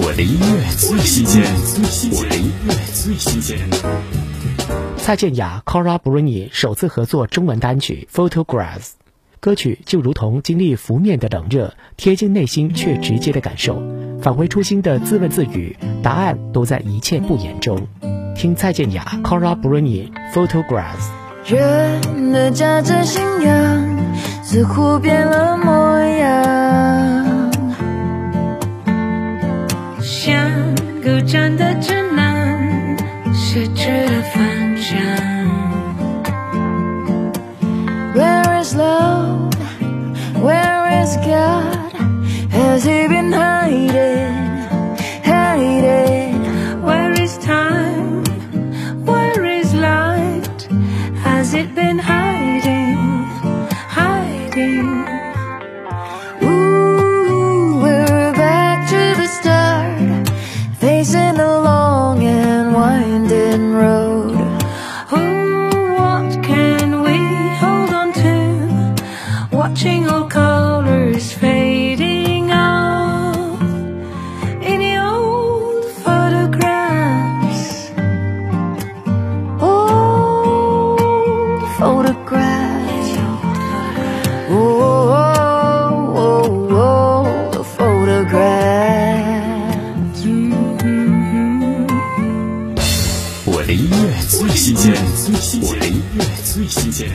我的音乐最新鲜，我的音乐最新鲜。蔡健雅、Cora Bruni 首次合作中文单曲《Photographs》，歌曲就如同经历拂面的冷热，贴近内心却直接的感受，返回初心的自问自语，答案都在一切不言中。听蔡健雅、Cora Bruni《Photographs》。人的价值信仰似乎变了模样，像狗站的指南，失去了方向。 Where is love? Where is God? Has he been hiding? Hiding? Where is time? Where is light? Has it been Watching all colors fading out in the old photographs. Old photographs. Oh, oh, oh, oh, the photographs. Mm-hmm. 我的音乐最新鲜，我的音乐最新鲜。